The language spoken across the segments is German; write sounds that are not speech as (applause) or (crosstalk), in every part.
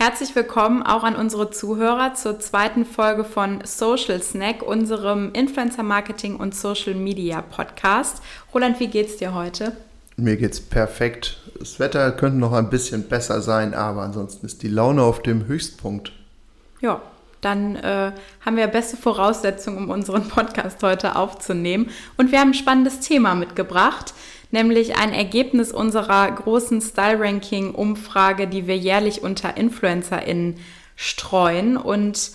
Herzlich willkommen auch an unsere Zuhörer zur zweiten Folge von Social Snack, unserem Influencer Marketing und Social Media Podcast. Roland, wie geht's dir heute? Mir geht's perfekt. Das Wetter könnte noch ein bisschen besser sein, aber ansonsten ist die Laune auf dem Höchstpunkt. Ja, dann äh, haben wir beste Voraussetzungen, um unseren Podcast heute aufzunehmen. Und wir haben ein spannendes Thema mitgebracht nämlich ein Ergebnis unserer großen Style-Ranking-Umfrage, die wir jährlich unter InfluencerInnen streuen. Und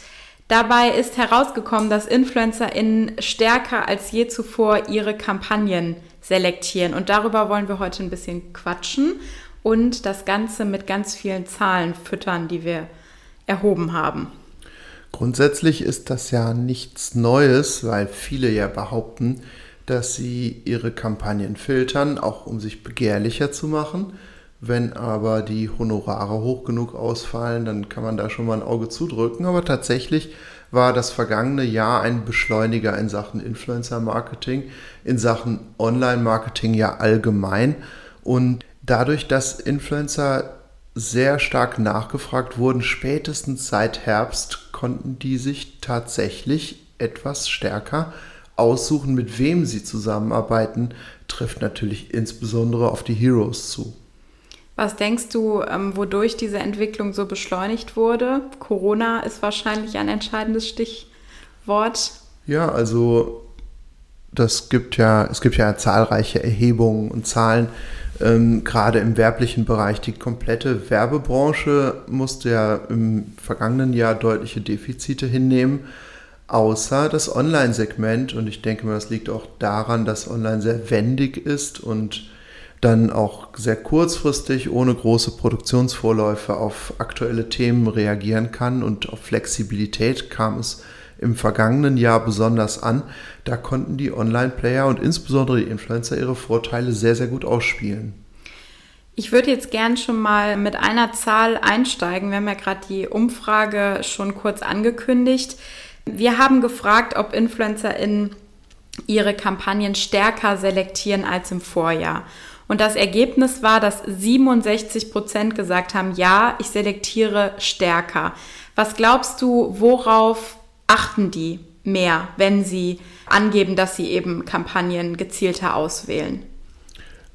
dabei ist herausgekommen, dass InfluencerInnen stärker als je zuvor ihre Kampagnen selektieren. Und darüber wollen wir heute ein bisschen quatschen und das Ganze mit ganz vielen Zahlen füttern, die wir erhoben haben. Grundsätzlich ist das ja nichts Neues, weil viele ja behaupten, dass sie ihre Kampagnen filtern, auch um sich begehrlicher zu machen. Wenn aber die Honorare hoch genug ausfallen, dann kann man da schon mal ein Auge zudrücken. Aber tatsächlich war das vergangene Jahr ein Beschleuniger in Sachen Influencer-Marketing, in Sachen Online-Marketing ja allgemein. Und dadurch, dass Influencer sehr stark nachgefragt wurden, spätestens seit Herbst konnten die sich tatsächlich etwas stärker aussuchen, mit wem sie zusammenarbeiten, trifft natürlich insbesondere auf die Heroes zu. Was denkst du, ähm, wodurch diese Entwicklung so beschleunigt wurde? Corona ist wahrscheinlich ein entscheidendes Stichwort. Ja, also das gibt ja, es gibt ja zahlreiche Erhebungen und Zahlen, ähm, gerade im werblichen Bereich. Die komplette Werbebranche musste ja im vergangenen Jahr deutliche Defizite hinnehmen außer das Online-Segment. Und ich denke mal, das liegt auch daran, dass Online sehr wendig ist und dann auch sehr kurzfristig ohne große Produktionsvorläufe auf aktuelle Themen reagieren kann. Und auf Flexibilität kam es im vergangenen Jahr besonders an. Da konnten die Online-Player und insbesondere die Influencer ihre Vorteile sehr, sehr gut ausspielen. Ich würde jetzt gern schon mal mit einer Zahl einsteigen. Wir haben ja gerade die Umfrage schon kurz angekündigt. Wir haben gefragt, ob InfluencerInnen ihre Kampagnen stärker selektieren als im Vorjahr. Und das Ergebnis war, dass 67 Prozent gesagt haben, ja, ich selektiere stärker. Was glaubst du, worauf achten die mehr, wenn sie angeben, dass sie eben Kampagnen gezielter auswählen?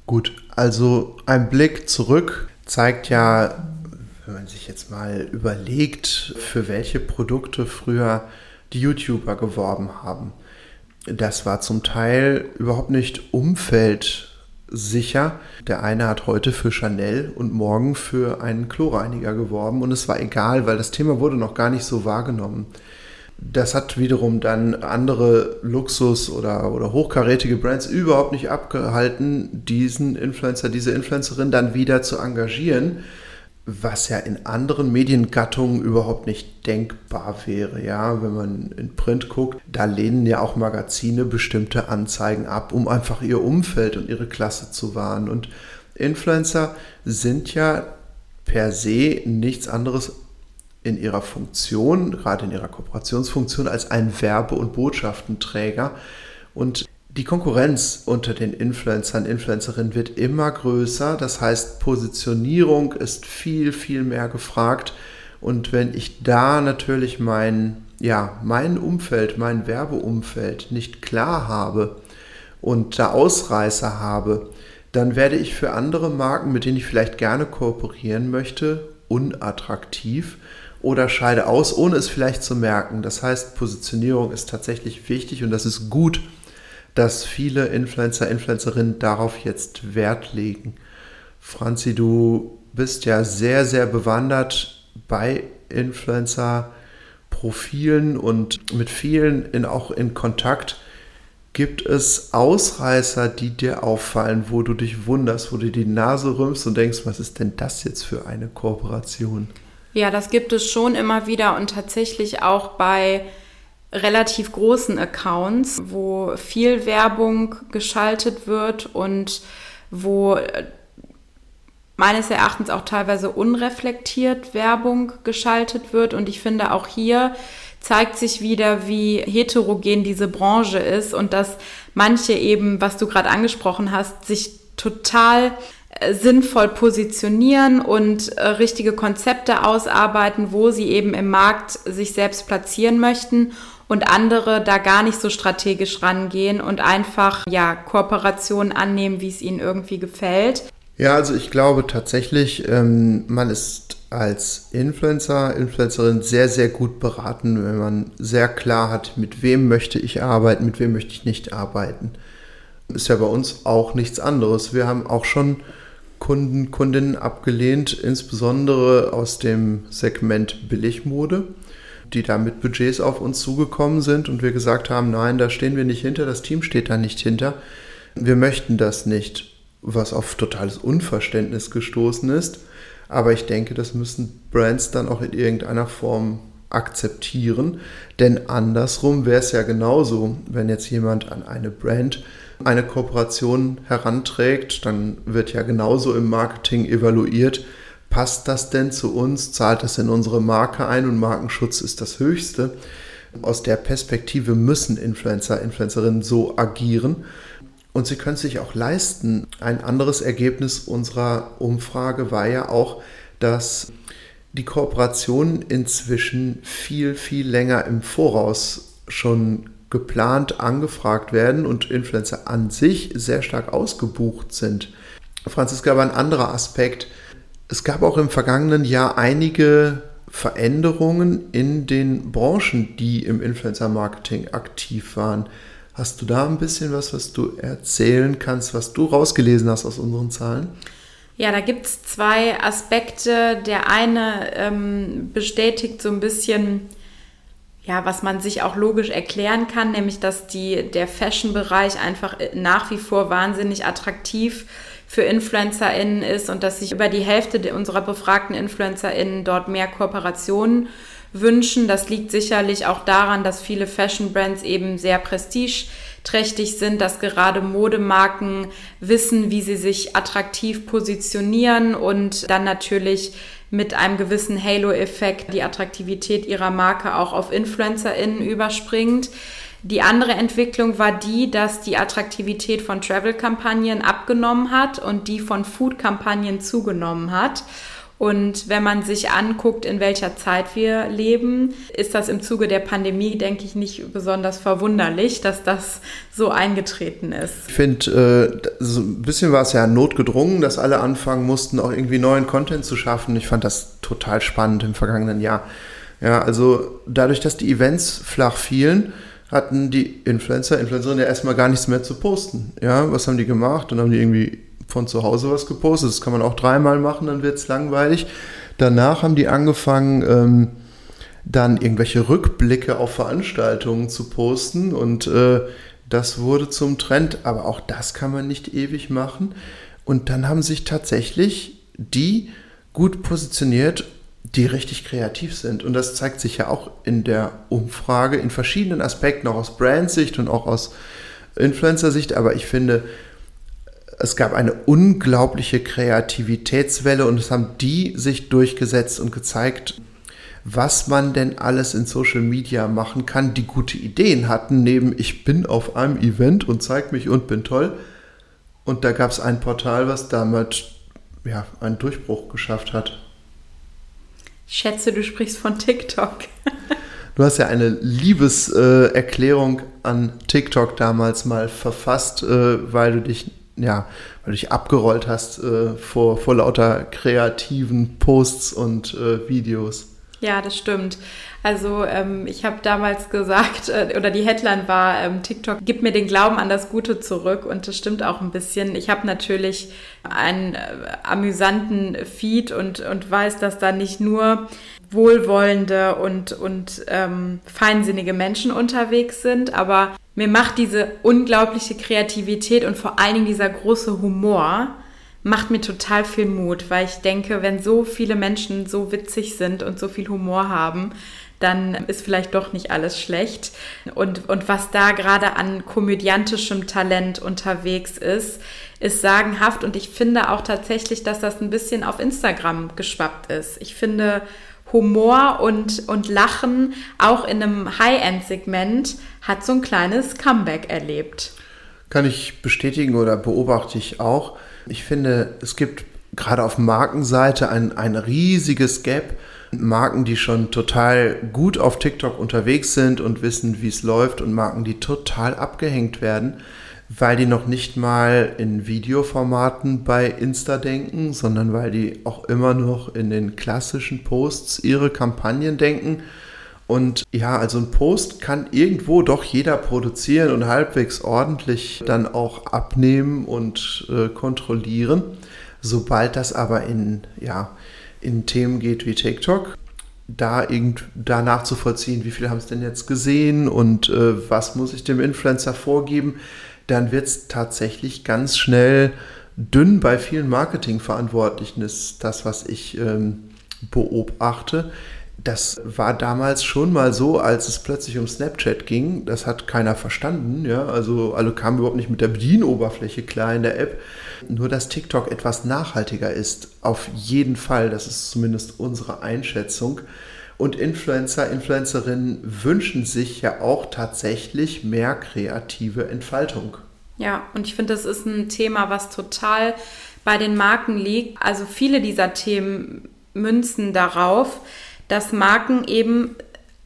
Gut, also ein Blick zurück zeigt ja, wenn man sich jetzt mal überlegt, für welche Produkte früher die YouTuber geworben haben. Das war zum Teil überhaupt nicht umfeldsicher. Der eine hat heute für Chanel und morgen für einen Kloreiniger geworben und es war egal, weil das Thema wurde noch gar nicht so wahrgenommen. Das hat wiederum dann andere Luxus- oder, oder hochkarätige Brands überhaupt nicht abgehalten, diesen Influencer, diese Influencerin dann wieder zu engagieren was ja in anderen Mediengattungen überhaupt nicht denkbar wäre. Ja, wenn man in Print guckt, da lehnen ja auch Magazine bestimmte Anzeigen ab, um einfach ihr Umfeld und ihre Klasse zu wahren. Und Influencer sind ja per se nichts anderes in ihrer Funktion, gerade in ihrer Kooperationsfunktion, als ein Werbe- und Botschaftenträger. Und die Konkurrenz unter den Influencern, Influencerinnen wird immer größer. Das heißt, Positionierung ist viel, viel mehr gefragt. Und wenn ich da natürlich mein, ja, mein Umfeld, mein Werbeumfeld nicht klar habe und da Ausreißer habe, dann werde ich für andere Marken, mit denen ich vielleicht gerne kooperieren möchte, unattraktiv oder scheide aus, ohne es vielleicht zu merken. Das heißt, Positionierung ist tatsächlich wichtig und das ist gut dass viele Influencer, Influencerinnen darauf jetzt Wert legen. Franzi, du bist ja sehr, sehr bewandert bei Influencer-Profilen und mit vielen in, auch in Kontakt. Gibt es Ausreißer, die dir auffallen, wo du dich wunderst, wo du die Nase rümpfst und denkst, was ist denn das jetzt für eine Kooperation? Ja, das gibt es schon immer wieder und tatsächlich auch bei relativ großen Accounts, wo viel Werbung geschaltet wird und wo äh, meines Erachtens auch teilweise unreflektiert Werbung geschaltet wird. Und ich finde auch hier zeigt sich wieder, wie heterogen diese Branche ist und dass manche eben, was du gerade angesprochen hast, sich total äh, sinnvoll positionieren und äh, richtige Konzepte ausarbeiten, wo sie eben im Markt sich selbst platzieren möchten und andere da gar nicht so strategisch rangehen und einfach ja Kooperationen annehmen, wie es ihnen irgendwie gefällt. Ja, also ich glaube tatsächlich, ähm, man ist als Influencer, Influencerin sehr, sehr gut beraten, wenn man sehr klar hat, mit wem möchte ich arbeiten, mit wem möchte ich nicht arbeiten. Ist ja bei uns auch nichts anderes. Wir haben auch schon Kunden, Kundinnen abgelehnt, insbesondere aus dem Segment Billigmode, die da mit Budgets auf uns zugekommen sind und wir gesagt haben, nein, da stehen wir nicht hinter, das Team steht da nicht hinter. Wir möchten das nicht was auf totales Unverständnis gestoßen ist. Aber ich denke, das müssen Brands dann auch in irgendeiner Form akzeptieren. Denn andersrum wäre es ja genauso, wenn jetzt jemand an eine Brand eine Kooperation heranträgt, dann wird ja genauso im Marketing evaluiert, passt das denn zu uns, zahlt das in unsere Marke ein und Markenschutz ist das Höchste. Aus der Perspektive müssen Influencer, Influencerinnen so agieren. Und sie können sich auch leisten. Ein anderes Ergebnis unserer Umfrage war ja auch, dass die Kooperationen inzwischen viel, viel länger im Voraus schon geplant angefragt werden und Influencer an sich sehr stark ausgebucht sind. Franziska war ein anderer Aspekt. Es gab auch im vergangenen Jahr einige Veränderungen in den Branchen, die im Influencer-Marketing aktiv waren. Hast du da ein bisschen was, was du erzählen kannst, was du rausgelesen hast aus unseren Zahlen? Ja, da gibt es zwei Aspekte. Der eine ähm, bestätigt so ein bisschen, ja, was man sich auch logisch erklären kann, nämlich dass die, der Fashion-Bereich einfach nach wie vor wahnsinnig attraktiv für InfluencerInnen ist und dass sich über die Hälfte unserer befragten InfluencerInnen dort mehr Kooperationen wünschen. Das liegt sicherlich auch daran, dass viele Fashion-Brands eben sehr prestigeträchtig sind, dass gerade Modemarken wissen, wie sie sich attraktiv positionieren und dann natürlich mit einem gewissen Halo-Effekt die Attraktivität ihrer Marke auch auf InfluencerInnen überspringt. Die andere Entwicklung war die, dass die Attraktivität von Travel-Kampagnen abgenommen hat und die von Food-Kampagnen zugenommen hat. Und wenn man sich anguckt, in welcher Zeit wir leben, ist das im Zuge der Pandemie, denke ich, nicht besonders verwunderlich, dass das so eingetreten ist. Ich finde, äh, so ein bisschen war es ja notgedrungen, dass alle anfangen mussten, auch irgendwie neuen Content zu schaffen. Ich fand das total spannend im vergangenen Jahr. Ja, also dadurch, dass die Events flach fielen, hatten die Influencer, Influencerinnen ja erstmal gar nichts mehr zu posten. Ja, was haben die gemacht? Dann haben die irgendwie von zu Hause was gepostet. Das kann man auch dreimal machen, dann wird es langweilig. Danach haben die angefangen, ähm, dann irgendwelche Rückblicke auf Veranstaltungen zu posten und äh, das wurde zum Trend, aber auch das kann man nicht ewig machen. Und dann haben sich tatsächlich die gut positioniert, die richtig kreativ sind. Und das zeigt sich ja auch in der Umfrage in verschiedenen Aspekten, auch aus Brandsicht und auch aus Influencer-Sicht. Aber ich finde, es gab eine unglaubliche Kreativitätswelle und es haben die sich durchgesetzt und gezeigt, was man denn alles in Social Media machen kann, die gute Ideen hatten, neben ich bin auf einem Event und zeig mich und bin toll. Und da gab es ein Portal, was damit ja, einen Durchbruch geschafft hat. Ich schätze, du sprichst von TikTok. (laughs) Du hast ja eine Liebeserklärung äh, an TikTok damals mal verfasst, äh, weil du dich ja, weil du dich abgerollt hast äh, vor, vor lauter kreativen Posts und äh, Videos. Ja, das stimmt. Also ähm, ich habe damals gesagt, äh, oder die Headline war, ähm, TikTok gibt mir den Glauben an das Gute zurück und das stimmt auch ein bisschen. Ich habe natürlich einen äh, amüsanten Feed und, und weiß, dass da nicht nur wohlwollende und, und ähm, feinsinnige Menschen unterwegs sind, aber mir macht diese unglaubliche Kreativität und vor allen Dingen dieser große Humor, macht mir total viel Mut, weil ich denke, wenn so viele Menschen so witzig sind und so viel Humor haben, dann ist vielleicht doch nicht alles schlecht. Und, und was da gerade an komödiantischem Talent unterwegs ist, ist sagenhaft. Und ich finde auch tatsächlich, dass das ein bisschen auf Instagram geschwappt ist. Ich finde, Humor und, und Lachen auch in einem High-End-Segment hat so ein kleines Comeback erlebt. Kann ich bestätigen oder beobachte ich auch. Ich finde, es gibt gerade auf Markenseite ein, ein riesiges Gap. Marken, die schon total gut auf TikTok unterwegs sind und wissen, wie es läuft und Marken, die total abgehängt werden weil die noch nicht mal in Videoformaten bei Insta denken, sondern weil die auch immer noch in den klassischen Posts ihre Kampagnen denken. Und ja, also ein Post kann irgendwo doch jeder produzieren und halbwegs ordentlich dann auch abnehmen und äh, kontrollieren. Sobald das aber in, ja, in Themen geht wie TikTok, da irgend da nachzuvollziehen, wie viele haben es denn jetzt gesehen und äh, was muss ich dem Influencer vorgeben, dann wird es tatsächlich ganz schnell dünn bei vielen Marketingverantwortlichen, ist das, was ich ähm, beobachte. Das war damals schon mal so, als es plötzlich um Snapchat ging. Das hat keiner verstanden. Ja? Also alle kamen überhaupt nicht mit der Bedienoberfläche klar in der App. Nur dass TikTok etwas nachhaltiger ist. Auf jeden Fall. Das ist zumindest unsere Einschätzung. Und Influencer, Influencerinnen wünschen sich ja auch tatsächlich mehr kreative Entfaltung. Ja, und ich finde, das ist ein Thema, was total bei den Marken liegt. Also viele dieser Themen münzen darauf, dass Marken eben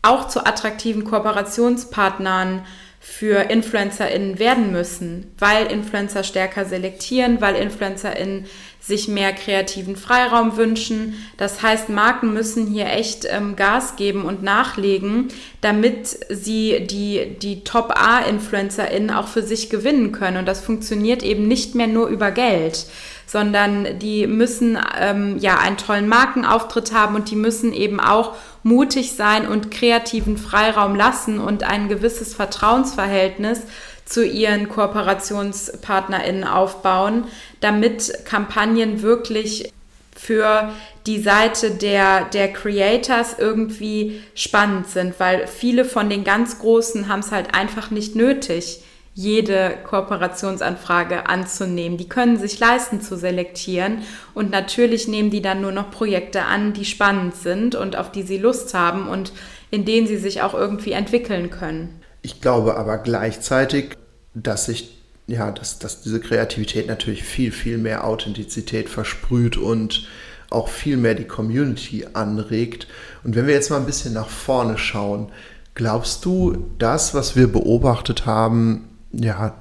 auch zu attraktiven Kooperationspartnern für InfluencerInnen werden müssen, weil Influencer stärker selektieren, weil InfluencerInnen sich mehr kreativen Freiraum wünschen. Das heißt, Marken müssen hier echt ähm, Gas geben und nachlegen, damit sie die, die Top-A-InfluencerInnen auch für sich gewinnen können. Und das funktioniert eben nicht mehr nur über Geld, sondern die müssen ähm, ja einen tollen Markenauftritt haben und die müssen eben auch mutig sein und kreativen Freiraum lassen und ein gewisses Vertrauensverhältnis zu ihren KooperationspartnerInnen aufbauen, damit Kampagnen wirklich für die Seite der, der Creators irgendwie spannend sind, weil viele von den ganz Großen haben es halt einfach nicht nötig, jede Kooperationsanfrage anzunehmen. Die können sich leisten zu selektieren und natürlich nehmen die dann nur noch Projekte an, die spannend sind und auf die sie Lust haben und in denen sie sich auch irgendwie entwickeln können. Ich glaube aber gleichzeitig, dass sich ja, dass, dass diese Kreativität natürlich viel, viel mehr Authentizität versprüht und auch viel mehr die Community anregt. Und wenn wir jetzt mal ein bisschen nach vorne schauen, glaubst du, das, was wir beobachtet haben, ja,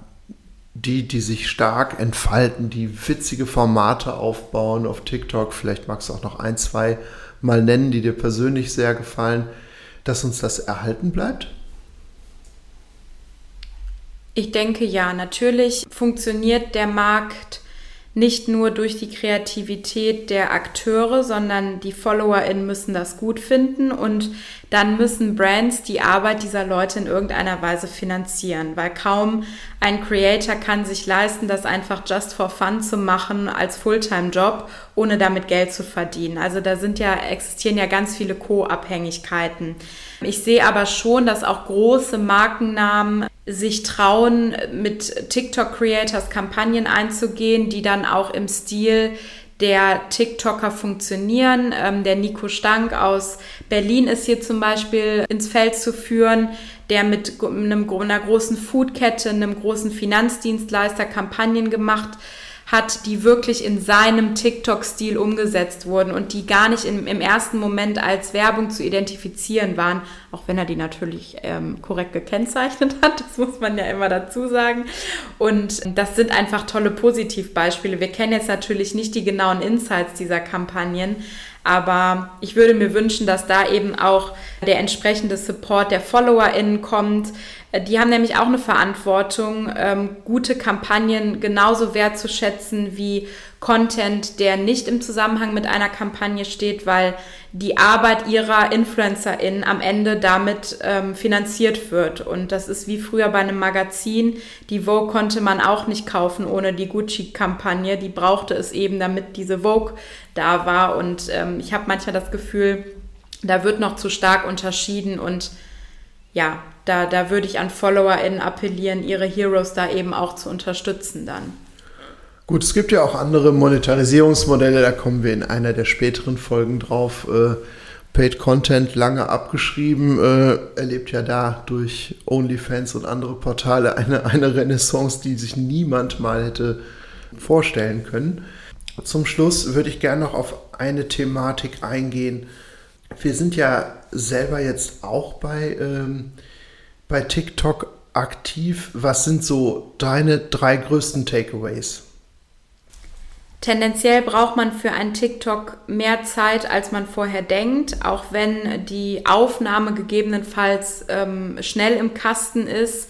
die, die sich stark entfalten, die witzige Formate aufbauen auf TikTok, vielleicht magst du auch noch ein, zwei mal nennen, die dir persönlich sehr gefallen, dass uns das erhalten bleibt? Ich denke ja, natürlich funktioniert der Markt nicht nur durch die Kreativität der Akteure, sondern die FollowerInnen müssen das gut finden. Und dann müssen Brands die Arbeit dieser Leute in irgendeiner Weise finanzieren, weil kaum ein Creator kann sich leisten, das einfach just for fun zu machen als Fulltime-Job, ohne damit Geld zu verdienen. Also da sind ja, existieren ja ganz viele Co-Abhängigkeiten. Ich sehe aber schon, dass auch große Markennamen sich trauen, mit TikTok-Creators Kampagnen einzugehen, die dann auch im Stil der TikToker funktionieren. Ähm, der Nico Stank aus Berlin ist hier zum Beispiel ins Feld zu führen, der mit einem, einer großen Foodkette, einem großen Finanzdienstleister Kampagnen gemacht hat hat, die wirklich in seinem TikTok-Stil umgesetzt wurden und die gar nicht im, im, ersten Moment als Werbung zu identifizieren waren, auch wenn er die natürlich ähm, korrekt gekennzeichnet hat, (laughs) das muss man ja immer dazu sagen. Und das sind einfach tolle Positivbeispiele. Wir kennen jetzt natürlich nicht die genauen Insights dieser Kampagnen, aber ich würde mir wünschen, dass da eben auch der entsprechende Support der FollowerInnen kommt. Die haben nämlich auch eine Verantwortung, ähm, gute Kampagnen genauso wertzuschätzen wie Content, der nicht im Zusammenhang mit einer Kampagne steht, weil die Arbeit ihrer InfluencerInnen am Ende damit ähm, finanziert wird. Und das ist wie früher bei einem Magazin. Die Vogue konnte man auch nicht kaufen ohne die Gucci-Kampagne. Die brauchte es eben, damit diese Vogue da war. Und ähm, ich habe manchmal das Gefühl, Da wird noch zu stark unterschieden und ja, da, da würde ich an FollowerInnen appellieren, ihre Heroes da eben auch zu unterstützen dann. Gut, es gibt ja auch andere Monetarisierungsmodelle, da kommen wir in einer der späteren Folgen drauf. Äh, Paid Content lange abgeschrieben, äh, erlebt ja da durch OnlyFans und andere Portale eine, eine Renaissance, die sich niemand mal hätte vorstellen können. Zum Schluss würde ich gerne noch auf eine Thematik eingehen. Wir sind ja selber jetzt auch bei, ähm, bei TikTok aktiv. Was sind so deine drei größten Takeaways? Tendenziell braucht man für ein TikTok mehr Zeit, als man vorher denkt, auch wenn die Aufnahme gegebenenfalls ähm, schnell im Kasten ist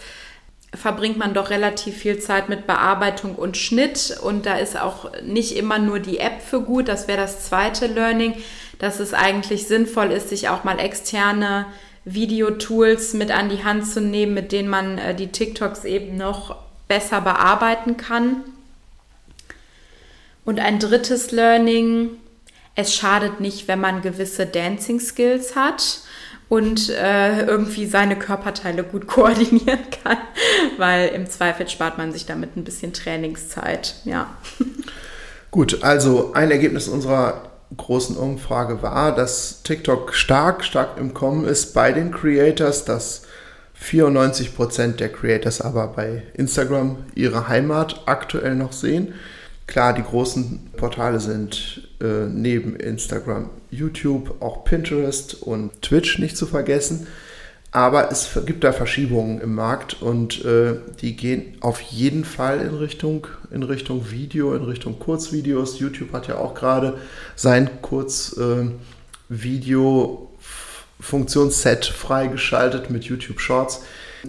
verbringt man doch relativ viel Zeit mit Bearbeitung und Schnitt und da ist auch nicht immer nur die App für gut. Das wäre das zweite Learning, dass es eigentlich sinnvoll ist, sich auch mal externe Videotools mit an die Hand zu nehmen, mit denen man äh, die TikToks eben noch besser bearbeiten kann. Und ein drittes Learning, es schadet nicht, wenn man gewisse Dancing Skills hat und äh, irgendwie seine Körperteile gut (laughs) koordinieren kann, weil im Zweifel spart man sich damit ein bisschen Trainingszeit. Ja. Gut, also ein Ergebnis unserer großen Umfrage war, dass TikTok stark, stark im Kommen ist bei den Creators, dass 94% der Creators aber bei Instagram ihre Heimat aktuell noch sehen. Klar, die großen Portale sind äh, neben Instagram, YouTube, auch Pinterest und Twitch nicht zu vergessen. Aber es gibt da Verschiebungen im Markt und äh, die gehen auf jeden Fall in Richtung, in Richtung Video, in Richtung Kurzvideos. YouTube hat ja auch gerade sein Kurzvideo-Funktionsset äh, freigeschaltet mit YouTube Shorts.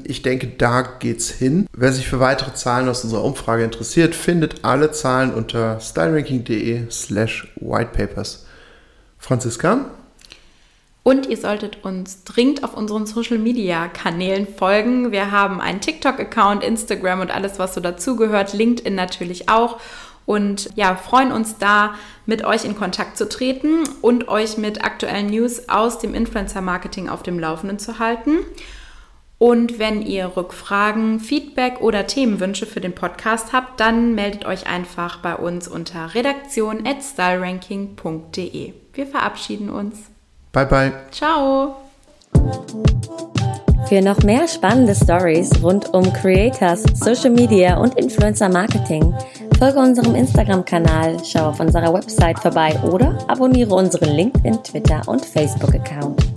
Ich denke, da geht's hin. Wer sich für weitere Zahlen aus unserer Umfrage interessiert, findet alle Zahlen unter styleranking.de slash whitepapers. Franziska? Und ihr solltet uns dringend auf unseren Social Media Kanälen folgen. Wir haben einen TikTok-Account, Instagram und alles, was so dazugehört, LinkedIn natürlich auch. Und ja, freuen uns da, mit euch in Kontakt zu treten und euch mit aktuellen News aus dem Influencer-Marketing auf dem Laufenden zu halten. Und wenn ihr Rückfragen, Feedback oder Themenwünsche für den Podcast habt, dann meldet euch einfach bei uns unter redaktion@styleranking.de. Wir verabschieden uns. Bye bye. Ciao. Für noch mehr spannende Stories rund um Creators, Social Media und Influencer Marketing folge unserem Instagram-Kanal, schau auf unserer Website vorbei oder abonniere unseren LinkedIn, Twitter und Facebook-Account.